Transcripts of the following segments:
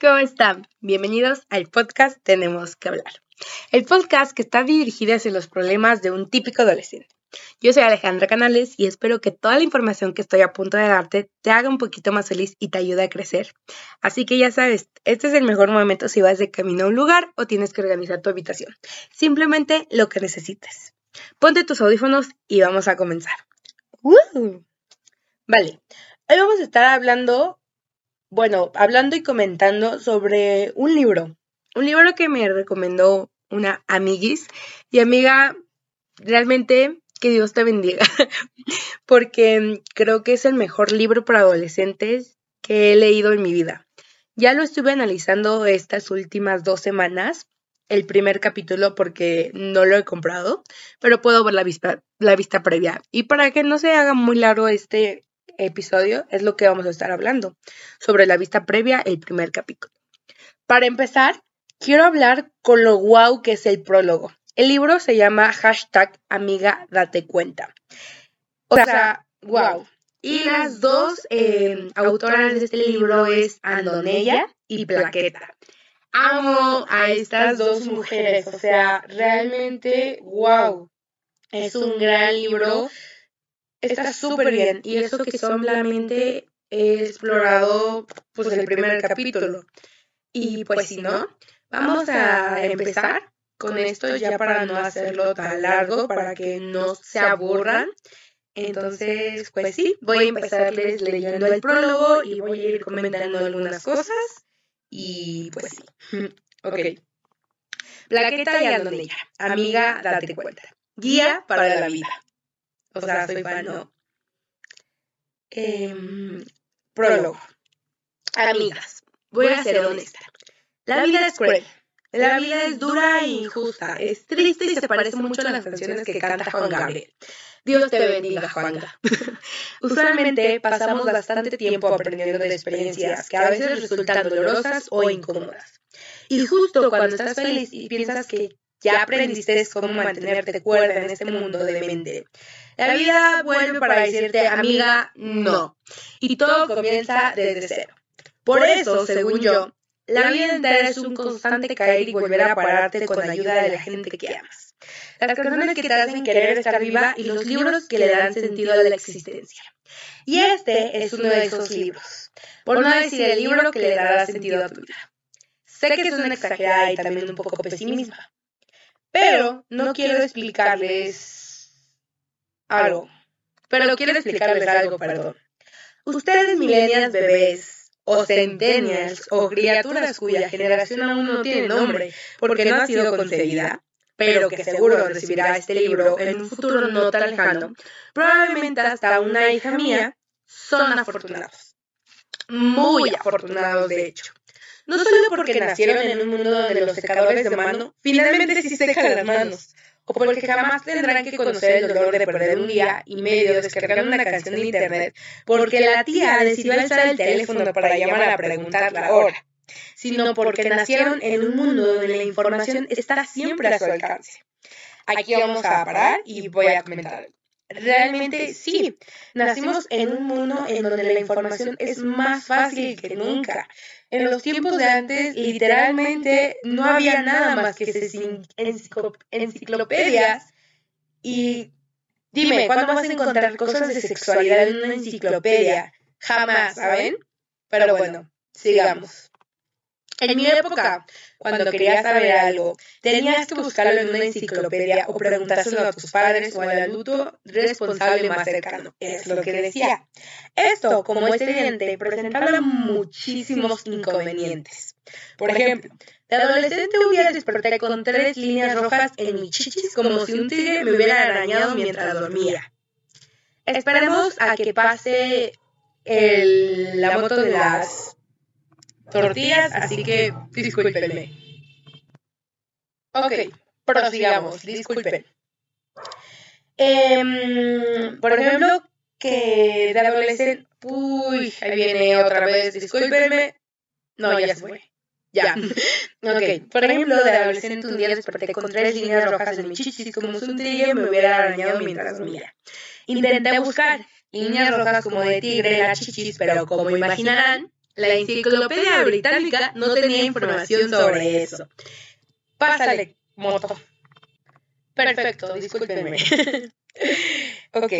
¿Cómo están? Bienvenidos al podcast Tenemos que hablar. El podcast que está dirigido hacia los problemas de un típico adolescente. Yo soy Alejandra Canales y espero que toda la información que estoy a punto de darte te haga un poquito más feliz y te ayude a crecer. Así que ya sabes, este es el mejor momento si vas de camino a un lugar o tienes que organizar tu habitación. Simplemente lo que necesites. Ponte tus audífonos y vamos a comenzar. Vale, hoy vamos a estar hablando, bueno, hablando y comentando sobre un libro. Un libro que me recomendó una amiguis y amiga, realmente que Dios te bendiga, porque creo que es el mejor libro para adolescentes que he leído en mi vida. Ya lo estuve analizando estas últimas dos semanas, el primer capítulo porque no lo he comprado, pero puedo ver la vista, la vista previa. Y para que no se haga muy largo este episodio, es lo que vamos a estar hablando, sobre la vista previa, el primer capítulo. Para empezar, quiero hablar con lo guau que es el prólogo. El libro se llama hashtag amiga date cuenta. O sea, wow. Y las dos eh, autoras de este libro es Andonella y Plaqueta. Amo a estas dos mujeres, o sea, realmente, wow. Es un gran libro. Está súper bien. Y eso que solamente he explorado pues el primer capítulo. Y pues si no, vamos a empezar con esto ya para no hacerlo tan largo, para que no se aburran. Entonces, pues sí, voy a empezarles leyendo el prólogo y voy a ir comentando algunas cosas. Y pues sí. Ok. Plaqueta y Andonella. Amiga, date cuenta. Guía para la vida. O sea, soy fan, ¿no? Prólogo. Amigas, voy a ser honesta. La vida es cruel. La vida es dura e injusta, es triste y se parece mucho a las canciones que canta Juan Gabriel. Dios te bendiga, Juanga. Usualmente pasamos bastante tiempo aprendiendo de experiencias que a veces resultan dolorosas o incómodas. Y justo cuando estás feliz y piensas que ya aprendiste cómo mantenerte cuerda en este mundo de mente, la vida vuelve para decirte, amiga, no. Y todo comienza desde cero. Por eso, según yo, la vida entera es un constante caer y volver a pararte con ayuda de la gente que amas. Las canciones que te hacen querer estar viva y los libros que le dan sentido a la existencia. Y este es uno de esos libros. Por no decir el libro que le dará sentido a tu vida. Sé que es una exagerada y también un poco pesimista. Pero no quiero explicarles algo. Pero quiero explicarles algo, perdón. Ustedes, millennials bebés, o centennials o criaturas cuya generación aún no tiene nombre porque no ha sido concebida, pero que seguro recibirá este libro en un futuro no tan lejano, probablemente hasta una hija mía, son afortunados. Muy afortunados, de hecho. No solo porque nacieron en un mundo donde los secadores de mano finalmente sí secan las manos, o porque jamás tendrán que conocer el dolor de perder un día y medio descargando una canción de internet porque la tía decidió alzar el teléfono para llamar a preguntar la hora, sino porque nacieron en un mundo donde la información está siempre a su alcance. Aquí vamos a parar y voy a comentar. Realmente sí, nacimos en un mundo en donde la información es más fácil que nunca en los tiempos de antes, literalmente no había nada más que enciclopedias. Y dime, ¿cuándo vas a encontrar cosas de sexualidad en una enciclopedia? Jamás, ¿saben? Pero bueno, sigamos. En mi época, cuando querías saber algo, tenías que buscarlo en una enciclopedia o preguntárselo a tus padres o al adulto responsable más cercano. Es lo que decía. Esto, como es evidente, presentaba muchísimos inconvenientes. Por ejemplo, de adolescente día desperté con tres líneas rojas en mi chichis como si un tigre me hubiera arañado mientras dormía. Esperemos a que pase el, la moto de las tortillas, así que discúlpenme. Ok, prosigamos, disculpen. Em, por ejemplo, que de adolescente, uy, ahí viene otra vez, discúlpenme. No, ya se fue. Ya. ok, por ejemplo, de adolescente un día desperté con tres líneas rojas en mi chichis, como si un tigre me hubiera arañado mientras dormía. Intenté buscar líneas rojas como de tigre en la chichis, pero como imaginarán, La enciclopedia británica no tenía información sobre eso. Pásale, moto. Perfecto, discúlpenme. ok.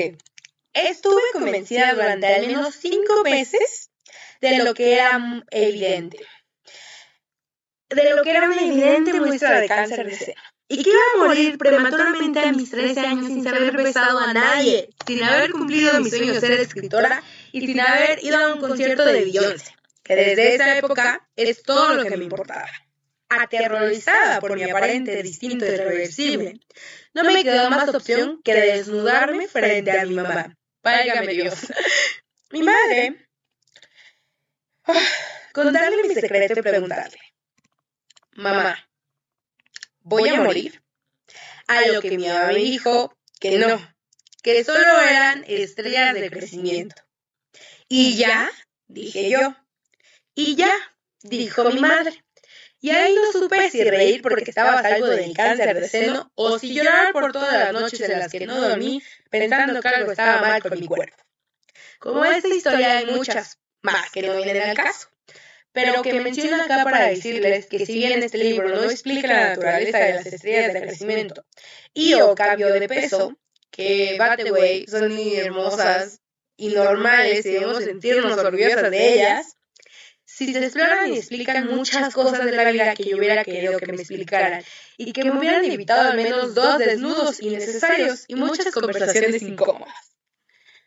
Estuve convencida durante al menos cinco meses de lo que era evidente. De lo que era una evidente muestra de cáncer de seno. Y que iba a morir prematuramente a mis 13 años sin haber besado a nadie, sin haber cumplido mi sueño de ser escritora y sin haber ido a un concierto de Beyoncé, que desde esa época es todo lo que me importaba. Aterrorizada por mi aparente distinto y irreversible, no me quedó más opción que desnudarme frente a mi mamá. Válgame Dios. mi madre. contarle mi secreto y preguntarle. Mamá, ¿voy a morir? A lo que mi mamá me dijo que no, que solo eran estrellas de crecimiento. Y ya, dije yo. Y ya, dijo mi madre. Y ahí no supe si reír porque estaba salvo del cáncer de seno o si llorar por todas las noches en las que no dormí pensando que algo estaba mal con mi cuerpo. Como esta historia hay muchas más que no vienen al caso pero que menciono acá para decirles que si bien este libro no explica la naturaleza de las estrellas de crecimiento y o cambio de peso, que, way, son hermosas y normales y debemos sentirnos orgullosas de ellas, si se exploran y explican muchas cosas de la vida que yo hubiera querido que me explicaran y que me hubieran evitado al menos dos desnudos innecesarios y muchas conversaciones incómodas.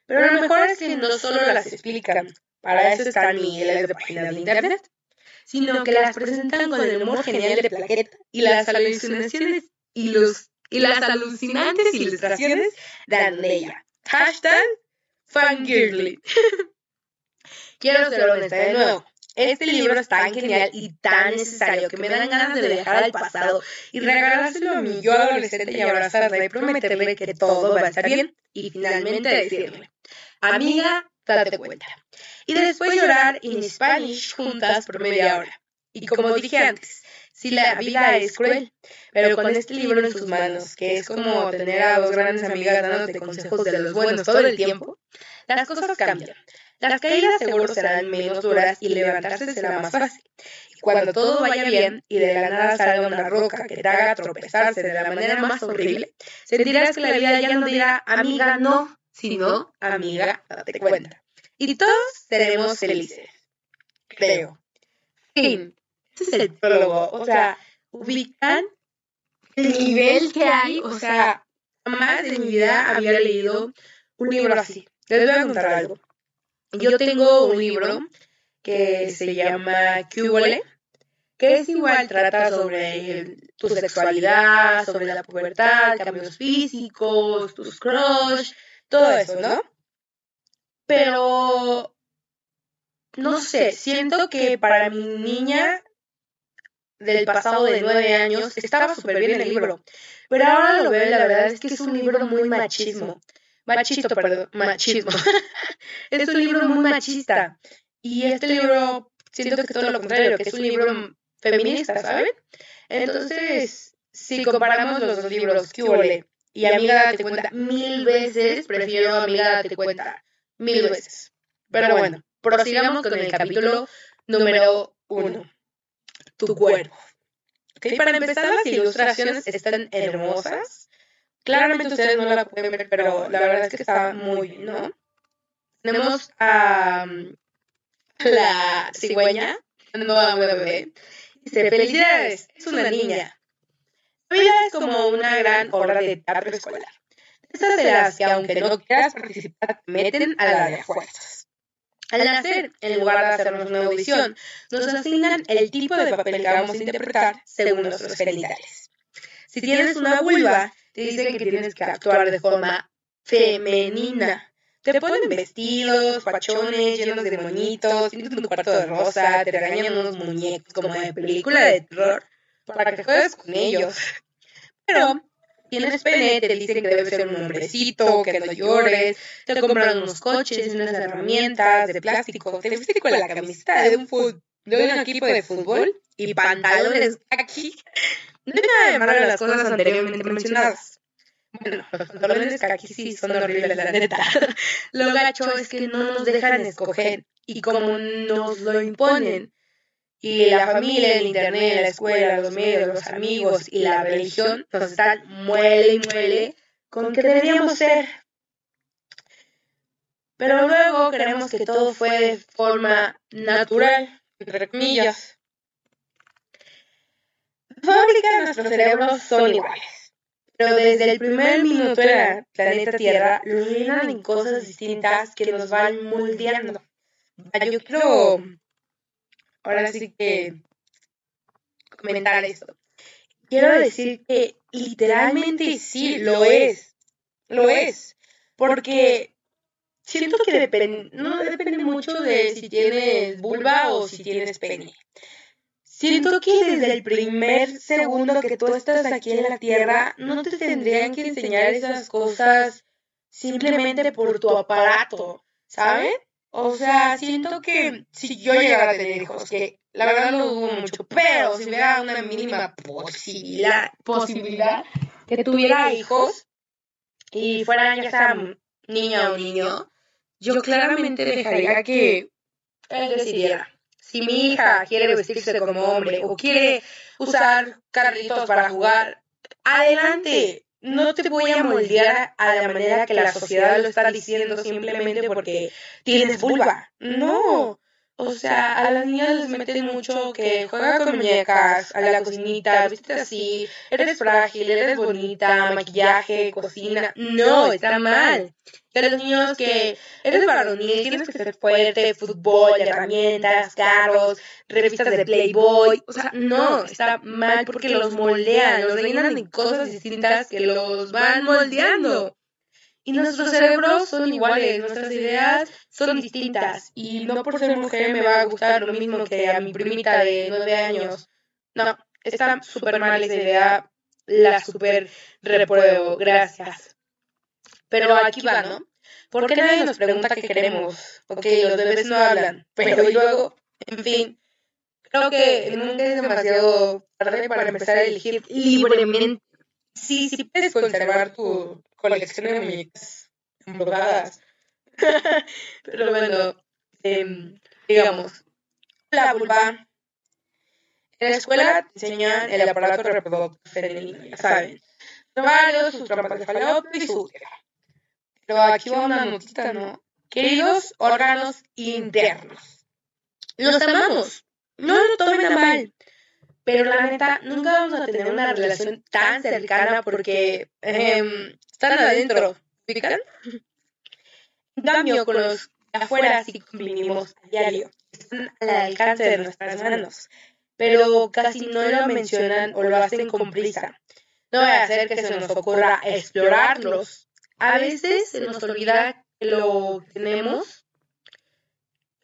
Pero lo mejor es que no solo las explican, para eso están miles de páginas de internet, sino que las presentan con el humor genial de Plaqueta y las alucinaciones y los y las alucinantes ilustraciones de Andrea. Hashtag. Quiero ser honesta de nuevo. Este libro es tan genial y tan necesario que me dan ganas de viajar al pasado y regalárselo a mi yo adolescente y abrazarla y prometerle que todo va a estar bien y finalmente decirle, amiga, date cuenta. y después llorar en Spanish juntas por media hora. Y como dije antes, si la vida es cruel, pero con este libro en sus manos, que es como tener a dos grandes amigas dándote consejos de los buenos todo el tiempo, las cosas cambian. Las caídas seguro serán menos duras y levantarse será más fácil. Y cuando todo vaya bien y de la nada salga una roca que te haga tropezarse de la manera más horrible, sentirás que la vida ya no dirá amiga no, sino amiga date cuenta y todos seremos felices. Creo. Fin. Ese es el prólogo. O sea, ubican el nivel que hay. O sea, jamás en mi vida había leído un libro así. Les voy a contar algo. Yo tengo un libro que se llama Cubole, que es igual, trata sobre tu sexualidad, sobre la pubertad, cambios físicos, tus crush, todo eso, ¿no? pero no sé, siento que para mi niña del pasado de nueve años estaba súper bien el libro, pero ahora lo veo y la verdad es que es un libro muy machismo. Machito, perdón, machismo. es un libro muy machista. Y este libro, siento que es todo lo contrario, que es un libro feminista, ¿saben? Entonces, si comparamos los dos libros, ¿qué Y Amiga Date Cuenta, mil veces prefiero Amiga Date Cuenta mil veces. Pero bueno, prosigamos con el capítulo número uno. Tu cuerpo. Okay, para empezar, las ilustraciones están hermosas. Claramente ustedes no la pueden ver, pero la verdad es que está muy bien, ¿no? Tenemos a la cigüeña, nueva bebé. Dice, felicidades, es una niña. La vida es como una gran obra de teatro escolar. Esas de las que aunque no quieras participar, te meten a la de fuerzas. Al nacer, en lugar de hacernos una audición, nos asignan el tipo de papel que vamos a interpretar según nuestros genitales. Si tienes una vulva, te dicen que tienes que actuar de forma femenina. Te ponen vestidos, pachones, llenos de moñitos, tienes un cuarto de rosa, te regañan unos muñecos como de película de terror para que juegues con ellos. Pero tienes pene, te dicen que debes ser un hombrecito, que no llores, te compran unos coches, unas herramientas de plástico, te viste con la camiseta de un, de un equipo de fútbol y pantalones aquí. Nada de malo las cosas anteriormente mencionadas. Bueno, los pantalones aquí sí son horribles, la neta. Lo gacho es que no nos dejan escoger y como nos lo imponen, y la familia, el internet, la escuela, los medios, los amigos y la religión nos están muele y muele con que deberíamos ser. Pero luego creemos que todo fue de forma natural, entre comillas. Fábrica nuestros cerebros son iguales, pero desde el primer minuto de la planeta Tierra lo llenan en cosas distintas que nos van moldeando. Yo quiero ahora sí que comentar esto. Quiero decir que literalmente sí, lo es, lo es, porque siento que no depende mucho de si tienes vulva o si tienes pene. Siento que desde el primer segundo que tú estás aquí en la Tierra, no te tendrían que enseñar esas cosas simplemente por tu aparato, ¿sabes? O sea, siento que si yo llegara a tener hijos, que la verdad no dudo mucho, pero si hubiera una mínima posibilidad, posibilidad que tuviera hijos y fueran ya sea niña o niño, yo claramente dejaría que él decidiera. Si mi hija quiere vestirse como hombre o quiere usar carritos para jugar, adelante no te voy a moldear a la manera que la sociedad lo está diciendo simplemente porque tienes vulva. No. O sea, a las niñas les meten mucho que juega con muñecas, a la cocinita, viste así, eres frágil, eres bonita, maquillaje, cocina. No, está mal. De los niños que eres varonil, tienes que ser fuerte, fútbol, herramientas, carros, revistas de Playboy. O sea, no, está mal porque los moldean, los rellenan de cosas distintas que los van moldeando. Y nuestros cerebros son iguales, nuestras ideas son distintas. Y no por ser mujer me va a gustar lo mismo que a mi primita de nueve años. No, está súper mal esa idea, la súper repruebo, gracias. Pero aquí va, ¿no? ¿Por qué nadie nos pregunta qué queremos? Ok, los bebés no hablan, pero luego, en fin, creo que nunca es demasiado tarde para empezar a elegir libremente. Sí, sí puedes conservar tu colección de muñecas embrocadas. pero bueno, em, digamos, la vulva. En la escuela te enseñan el aparato reproductor femenino, ya saben. Varios, sus trampas de falopio y su pero aquí va una notita, ¿no? Queridos órganos internos. Los amamos. No lo tomen a mal. Pero la neta, nunca vamos a tener una relación tan cercana porque em, están adentro. ¿Fijan? En cambio, con los afuera sí convivimos a diario. Están al alcance de nuestras manos. Pero casi no lo mencionan o lo hacen con prisa. No va a ser que se nos ocurra explorarlos a veces se nos olvida que lo tenemos.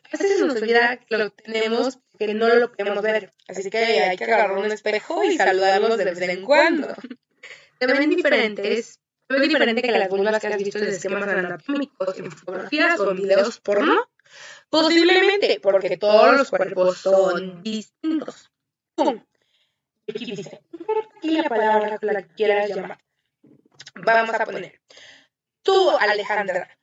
A veces se nos olvida que lo tenemos porque no lo podemos ver. Así que hay que agarrar un espejo y saludarlos de vez en cuando. Ven diferentes. Ven diferente que las vulvas que has visto en esquemas anatómicos, en fotografías o en videos porno. Posiblemente porque todos los cuerpos son distintos. ¡Pum! Aquí dice, aquí la palabra que la quieras llamar. Vamos a poner Tú, Alejandra,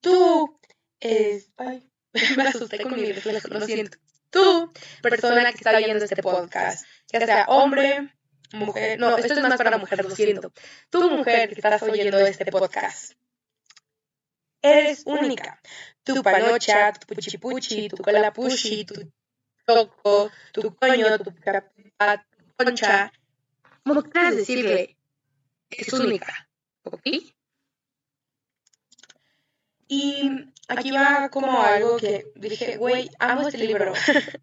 tú, es, ay, me asusté con mi reflejo, lo siento. Tú, persona que está viendo este podcast, ya sea hombre, mujer, no, esto es más para mujer, lo siento. Tú, mujer que estás oyendo este podcast, eres única. Tu panocha, tu puchipuchi, tu cola puchi, tu toco, tu coño, tu capa, tu concha, como quieras decirle, es única, ¿ok? Y aquí va como algo que dije, güey, amo este libro.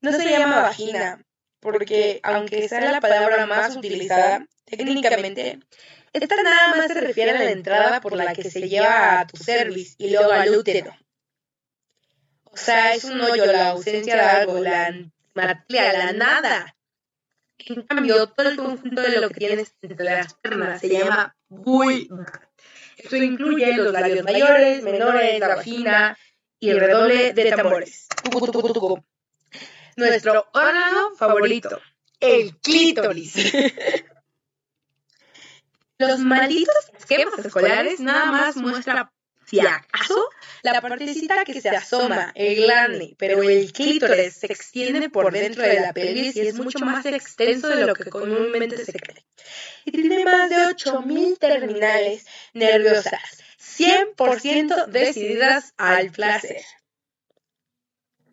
no se llama vagina, porque aunque sea la palabra más utilizada, técnicamente, esta nada más se refiere a la entrada por la que se lleva a tu cervix y luego al útero. O sea, es un hoyo, la ausencia de algo, la la nada. En cambio, todo el conjunto de lo que tienes entre las piernas se llama vulva. Esto incluye los labios mayores, menores, la vagina y el redoble de tambores. Nuestro órgano favorito, el clítoris. Los malditos esquemas escolares nada más muestran si acaso, la partecita que se asoma, el glande, pero el clítoris se extiende por dentro de la pelvis y es mucho más extenso de lo que comúnmente se cree. Y tiene más de 8.000 terminales nerviosas, 100% decididas al placer.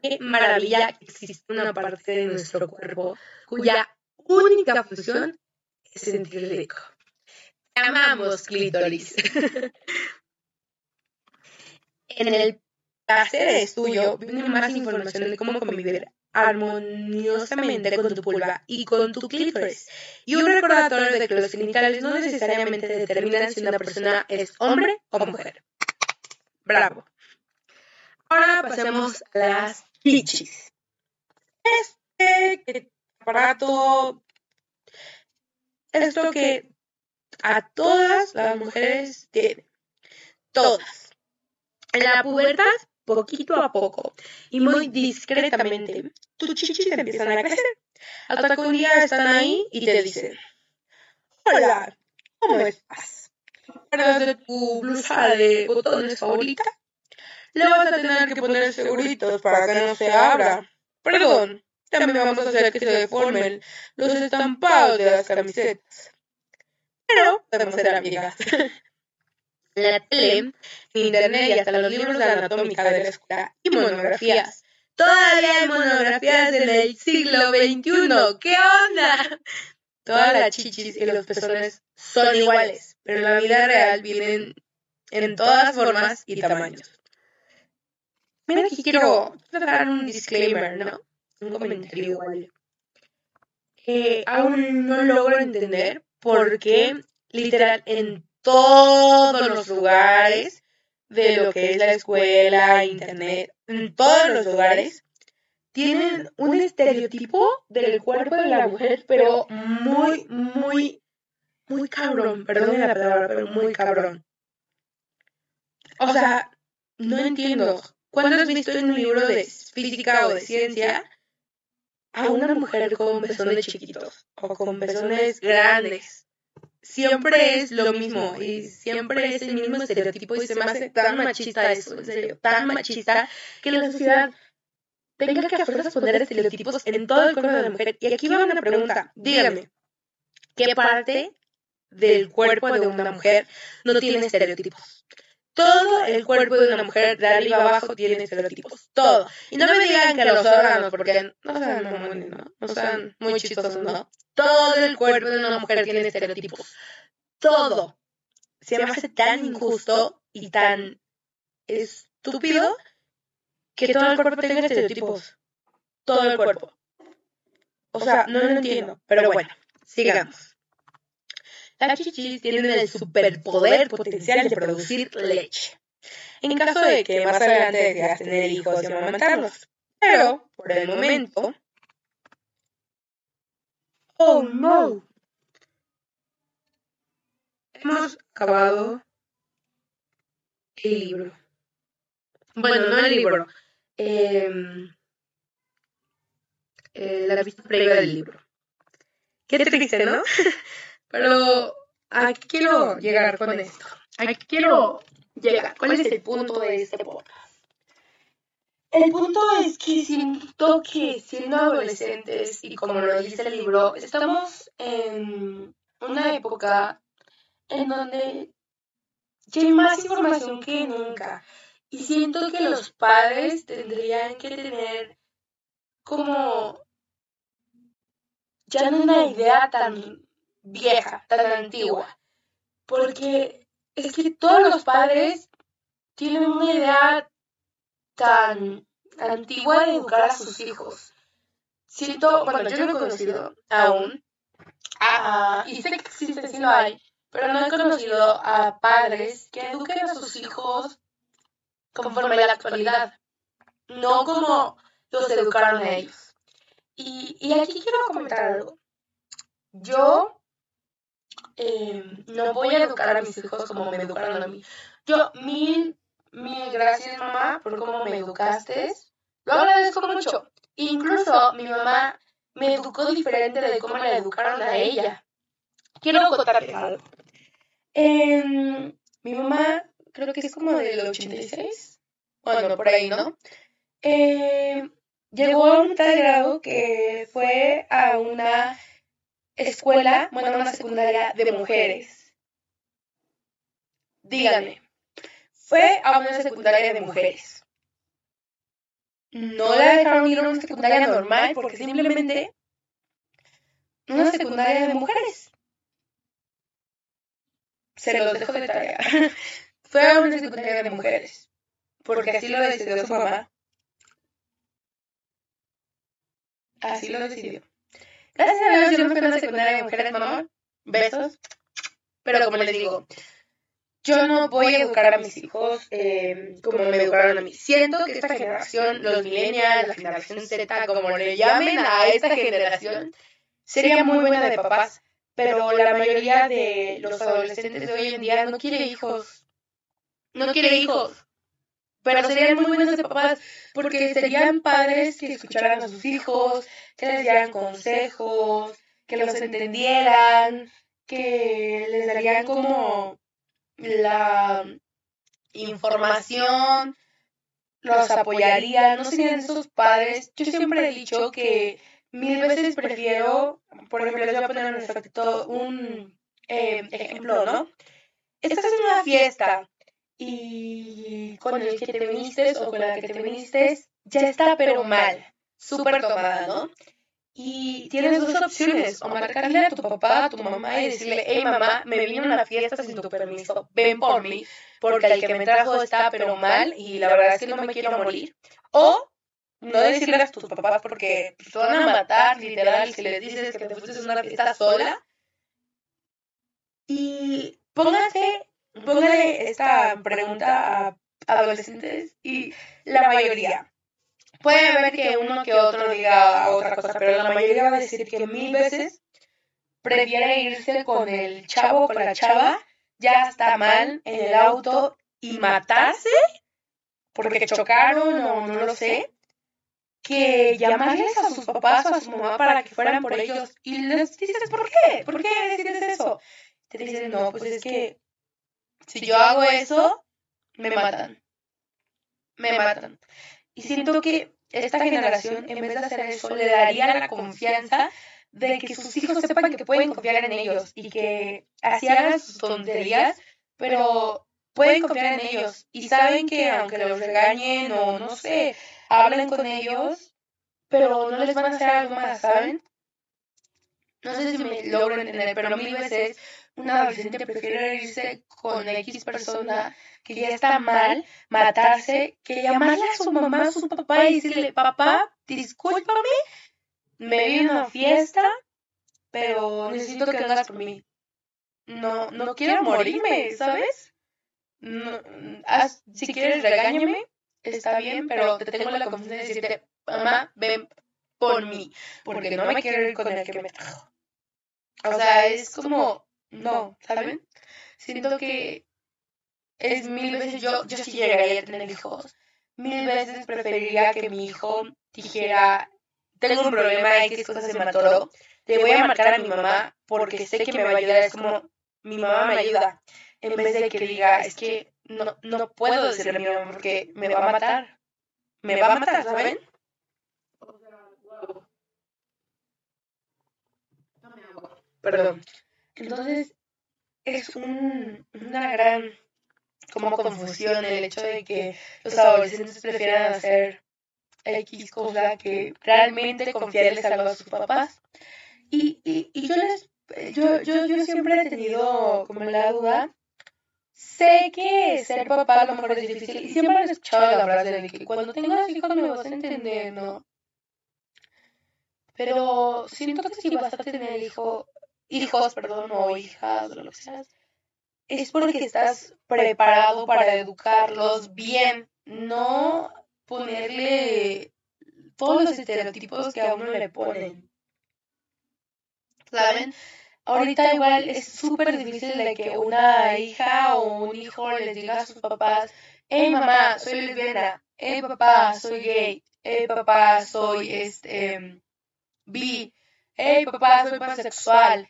Qué maravilla que existe una parte de nuestro cuerpo cuya única función es sentir rico. Amamos clítoris. en el placer es tuyo viene más información de cómo convivir armoniosamente con tu pulva y con tu clítoris. Y un recordatorio de que los genitales no necesariamente determinan si una persona es hombre o mujer. Bravo. Ahora pasemos a las chichis. Este aparato es lo que a todas las mujeres tienen. Todas. En la pubertad, poquito a poco y muy discretamente, tus chichis empiezan a crecer. Hasta que un día están ahí y te dicen, hola, ¿cómo estás? ¿Recuerdas de tu blusa de botones favorita? Le vas a tener que poner seguritos para que no se abra. Perdón, también vamos a hacer que se deformen los estampados de las camisetas. Pero podemos ser amigas. la tele, internet y hasta los libros de anatómica de la escuela y monografías. Todavía hay monografías en el siglo XXI. ¿Qué onda? Todas las chichis y los pezones son iguales, pero en la vida real vienen en todas formas y tamaños. Mira, aquí quiero dar un disclaimer, ¿no? Un comentario igual. Que aún no logro entender por qué, literal, en todos los lugares de lo que es la escuela, internet, en todos los lugares, tienen un estereotipo del cuerpo de la mujer, pero muy, muy, muy cabrón. Perdón la palabra, pero muy cabrón. O sea, no entiendo. ¿Cuándo has visto en un libro de física o de ciencia a una mujer con pezones chiquitos o con pezones grandes? Siempre es lo mismo y siempre es el mismo estereotipo y se me hace tan machista eso, en serio, tan machista que la sociedad tenga que a fuerzas poner estereotipos en todo el cuerpo de la mujer. Y aquí va una pregunta, dígame, ¿qué parte del cuerpo de una mujer no tiene estereotipos? Todo el cuerpo de una mujer, de arriba abajo, tiene estereotipos. Todo. Y no me digan que los órganos, porque no sean muy, chistosos, ¿no? Todo el cuerpo de una mujer tiene estereotipos. Todo. Se me hace tan injusto y tan estúpido que todo el cuerpo tenga estereotipos. Todo el cuerpo. O sea, no lo entiendo. Pero bueno, sigamos. Las chichis tienen el superpoder potencial de producir leche. En caso de que más adelante decidas tener hijos y amamantarlos. Pero, por el momento... ¡Oh, no! Hemos acabado el libro. Bueno, no el libro. Em, eh, la vista previa del libro. Qué triste, ¿no? Pero aquí quiero llegar con esto. Aquí quiero llegar. ¿Cuál es el punto de este podcast? El punto es que siento que siendo adolescentes, y como lo dice el libro, estamos en una época en donde ya hay más información que nunca. Y siento que los padres tendrían que tener como ya no una idea tan vieja, tan antigua. Porque es que todos los padres tienen una idea tan antigua de educar a sus hijos. Siento, bueno, yo no he conocido aún, y sé que existe, sí lo hay, pero no he conocido a padres que eduquen a sus hijos conforme a la actualidad, no como los educaron a ellos. Y aquí quiero comentar algo. Yo eh, no voy a educar a mis hijos como me educaron a mí. Yo, mil, mil gracias, mamá, por cómo me educaste. Lo agradezco mucho. Incluso mi mamá me educó diferente de cómo la educaron a ella. Quiero contarte algo. Em, mi mamá creo que es como del 86, bueno, por ahí, ¿no? Eh, llegó a un tal grado que fue a una escuela, bueno, una secundaria de mujeres. Díganme, fue a una secundaria de mujeres. No la dejaron ir a una secundaria normal porque simplemente una secundaria de mujeres. Se los dejo de tarea. Fue a una secundaria de mujeres. Porque así lo decidió su mamá. Así lo decidió. Gracias a Dios yo no fui a una secundaria de mujeres, mamá. Besos. Pero como les digo, yo no voy a educar a mis hijos eh, como me educaron a mí. Siento que esta generación, los millennials, la generación Z, como le llamen a esta generación, sería muy buena de papás, pero la mayoría de los adolescentes de hoy en día no quiere hijos. No quiere hijos. Pero serían muy buenos de papás porque serían padres que escucharan a sus hijos, que les dieran consejos, que los entendieran, que les darían como la información, los apoyarían, no serían esos padres. Yo siempre he dicho que mil veces prefiero, por ejemplo, les voy a poner un, efecto, un eh, ejemplo, ¿no? Estás en una fiesta y con el que te viniste o con la que te viniste ya está pero mal, súper tomada, ¿no? Y tienes dos opciones, o marcarle a tu papá, a tu mamá y decirle, hey mamá, me vine a una fiesta sin tu permiso, ven por mí, porque el que me trajo está pero mal y la verdad es que no me quiero morir. O no decirle a tus papás porque te van a matar, literal, si les dices que te fuiste a una fiesta sola. Y póngase, póngale esta pregunta a adolescentes y la mayoría. Puede haber que uno que otro diga otra cosa, pero la mayoría va a decir que mil veces prefiere irse con el chavo, con la chava, ya está mal en el auto y matarse porque chocaron o no lo sé, que llamarles a sus papás o a su mamá para que fueran por ellos y les dices, ¿por qué? ¿Por qué decides eso? Te dicen, no, pues es que si yo hago eso, me matan. Me matan. Y siento que esta generación, en vez de hacer eso, le daría la confianza de que sus hijos sepan que pueden confiar en ellos y que así hagan sus tonterías, pero pueden confiar en ellos y saben que aunque los regañen o no sé, hablen con ellos, pero no les van a hacer algo más, ¿saben? No sé si me logro entender, pero mil veces un adolescente prefiere irse con X persona que ya está mal, matarse, que llamarle a su mamá, a su papá y decirle, papá, discúlpame, me vi una fiesta, pero necesito que hagas por mí. No, no quiero morirme, ¿sabes? No, si quieres regáñame, está bien, pero te tengo la confianza de decirte, mamá, ven por mí, porque no me quiero ir con el que me trajo. O sea, es como, no, ¿saben? Siento que es mil veces, yo, yo sí llegaría a tener hijos, mil veces preferiría que mi hijo dijera, tengo un problema, X cosas se me atoró, le voy a marcar a mi mamá porque sé que me va a ayudar, es como, mi mamá me ayuda, en vez de que diga, es que no, no puedo decirle a mi mamá porque me va a matar. Me va a matar, ¿saben? Perdón. Entonces, es un, una gran como confusión el hecho de que los adolescentes prefieran hacer X cosa que realmente confiarles algo a sus papás. Y, y, y yo les yo, yo, yo siempre he tenido como la duda Sé que ser papá a lo mejor es difícil y siempre he escuchado la frase de que cuando tengas hijos me vas a entender, ¿no? Pero siento que si vas a tener hijo, hijos, perdón, o hijas, lo que sea, es porque estás preparado para educarlos bien, no ponerle todos los estereotipos que a uno le ponen. ¿Saben? ahorita igual es súper difícil de que una hija o un hijo les diga a sus papás, hey mamá, soy lesbiana, hey papá, soy gay, hey papá, soy este bi, hey papá, soy pansexual.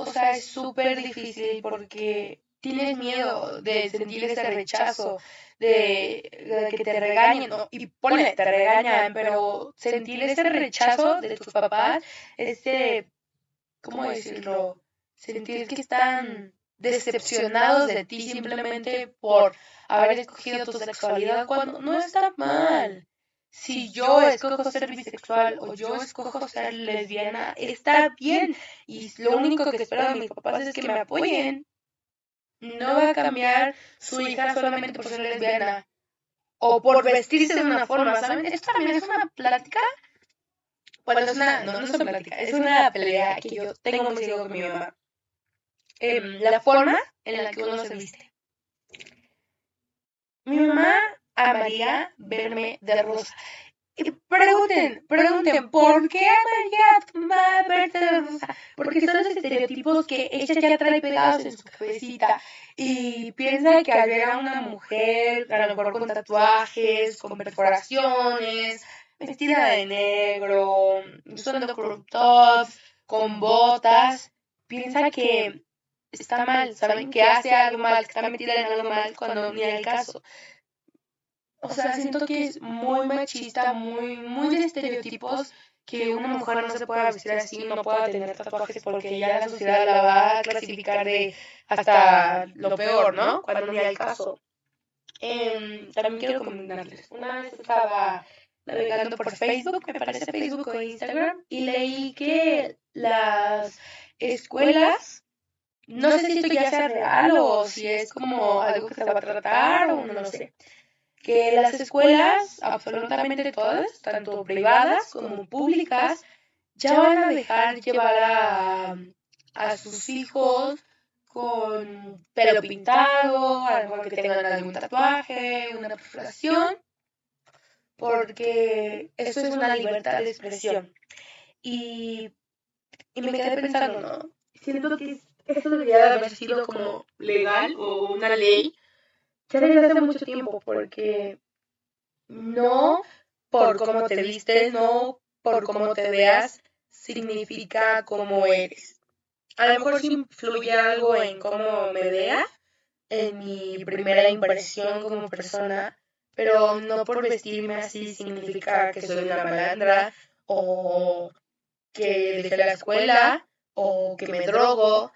O sea, es súper difícil porque tienes miedo de sentir ese rechazo, de, que te regañen, y ponle, te regañan, pero sentir ese rechazo de tus papás, ese, ¿cómo decirlo? Sentir que están decepcionados de ti simplemente por haber escogido tu sexualidad cuando no está mal. Si yo escojo ser bisexual o yo escojo ser lesbiana, está bien. Y lo único que espero de mis papás es que me apoyen. No va a cambiar su hija solamente por ser lesbiana o por vestirse de una forma, ¿saben? Esto también es una plática. Bueno, es una, no, no es una plática, es una pelea que yo tengo muy seguido con mi mamá. Em, la forma en la que uno se viste. Mi mamá amaría verme de rosa. Y pregunten, pregunten, ¿por qué María va a verte de rosa? Porque son los estereotipos que ella ya trae pegados en su cabecita. Y piensa que al ver a una mujer, a lo mejor con tatuajes, con perforaciones, vestida de negro, usando crop tops, con botas, piensa que está mal, ¿saben? Que hace algo mal, que está metida en algo mal cuando ni el caso. O sea, siento que es muy machista, muy, muy de estereotipos que una mujer no se pueda vestir así, no pueda tener tatuajes porque ya la sociedad la va a clasificar de hasta lo peor, ¿no? Cuando ni el caso. Em, también quiero comentarles. Una vez estaba navegando por Facebook, me parece Facebook o Instagram, y leí que las escuelas no sé si esto ya sea real o si es como algo que se va a tratar o no lo sé. Que las escuelas, absolutamente todas, tanto privadas como públicas, ya van a dejar llevar a, a sus hijos con pelo pintado, a lo mejor que tengan algún tatuaje, una perforación, porque eso es una libertad de expresión. Y, y me quedé pensando, ¿no? Siento que esto debería haber sido como legal o una ley ya desde hace mucho tiempo, porque no por cómo te vistes, no por cómo te veas, significa cómo eres. A lo mejor sí influye algo en cómo me vea, en mi primera impresión como persona, pero no por vestirme así significa que soy una malandra o que dejé la escuela o que me drogo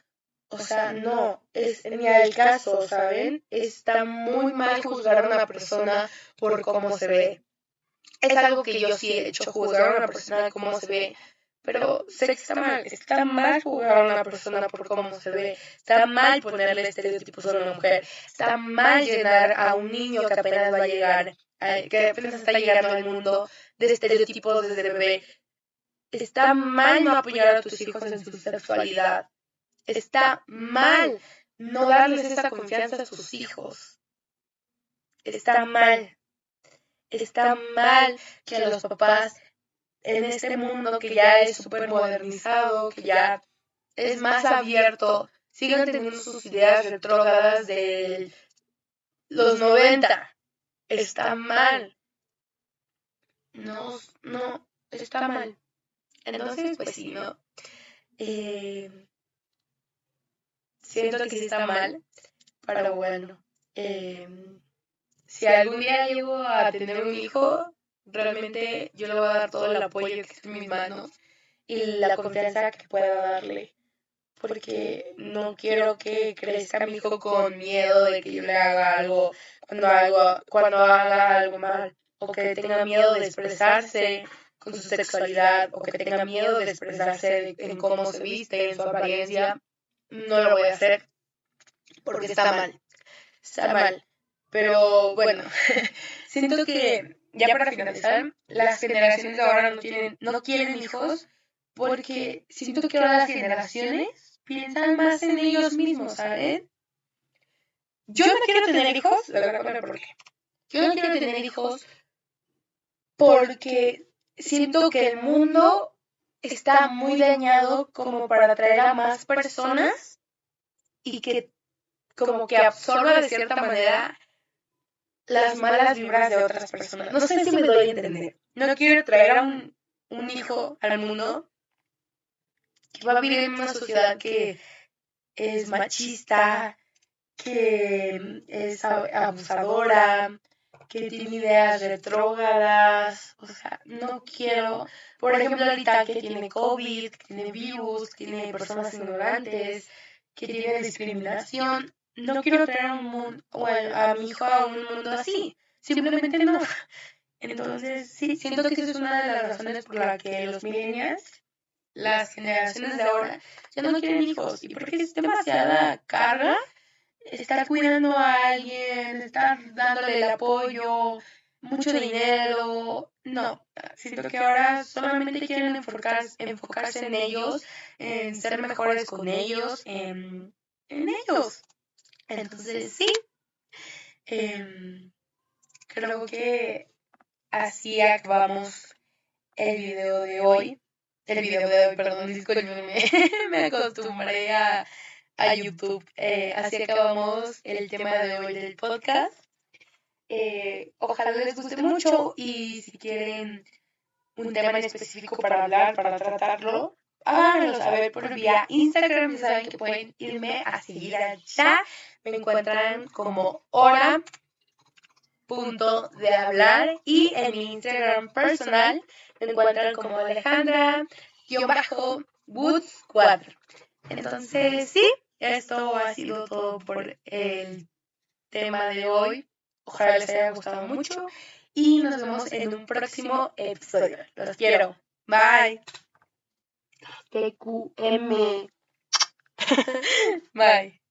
o sea, no, es ni al caso, ¿saben? Está muy mal juzgar a una persona por cómo se ve. Es algo que yo sí he hecho, juzgar a una persona por cómo se ve. Pero sé que está mal, está mal juzgar a una persona por cómo se ve, está mal ponerle estereotipos a una mujer, está mal llenar a un niño que apenas va a llegar, que apenas está llegando al mundo de estereotipos desde bebé. Está mal no apoyar a tus hijos en su sexualidad. Está mal no darles esa confianza a sus hijos. Está mal. Está mal que los papás en este mundo que ya es súper modernizado, que ya es más abierto, sigan teniendo sus ideas retrógradas de los 90. Está mal. No, no, está mal. Entonces, pues sí, ¿no? Eh, siento que sí está mal, pero bueno, em, si algún día llego a tener un hijo, realmente yo le voy a dar todo el apoyo que esté en mis manos y la confianza que pueda darle, porque no quiero que crezca mi hijo con miedo de que yo le haga algo cuando, algo, cuando haga algo mal, o que tenga miedo de expresarse con su sexualidad, o que tenga miedo de expresarse en cómo se viste, en su apariencia, no lo voy a hacer porque está mal. Está mal. Pero bueno, siento que ya para finalizar, las generaciones de ahora no tienen, no quieren hijos porque siento que ahora las generaciones piensan más en ellos mismos, ¿saben? Yo no quiero tener hijos, la verdad, ¿por qué? Yo no quiero tener hijos porque siento que el mundo está muy dañado como para atraer a más personas y que como que absorba de cierta manera las malas vibras de otras personas. No sé si me doy a entender. No quiero traer a un, un hijo al mundo que va a vivir en una sociedad que es machista, que es abusadora, que tiene ideas retrógadas, o sea, no quiero, por ejemplo, ahorita que tiene COVID, que tiene virus, que tiene personas ignorantes, que tiene discriminación, no quiero traer a, un mundo, o a, mi hijo a un mundo así, simplemente no. Entonces, sí, siento que esa es una de las razones por la que los millennials, las generaciones de ahora, ya no quieren hijos, y porque es demasiada carga estar cuidando a alguien, estar dándole el apoyo, mucho dinero. No, siento que ahora solamente quieren enfocarse, en ellos, en ser mejores con ellos, en, ellos. Entonces, sí, em, creo que así acabamos el video de hoy. El video de hoy, perdón, discúlpenme, me acostumbré a a YouTube. Eh, así acabamos el tema de hoy del podcast. Eh, ojalá les guste mucho y si quieren un tema en específico para hablar, para tratarlo, háganlo saber por vía Instagram. Ya saben que pueden irme a seguir allá. Me encuentran como hora punto de hablar y en mi Instagram personal me encuentran como Alejandra bajo Woods 4. Entonces, sí, esto ha sido todo por el tema de hoy. Ojalá les haya gustado mucho y nos vemos en un próximo episodio. Los quiero. Bye. TQM. Bye.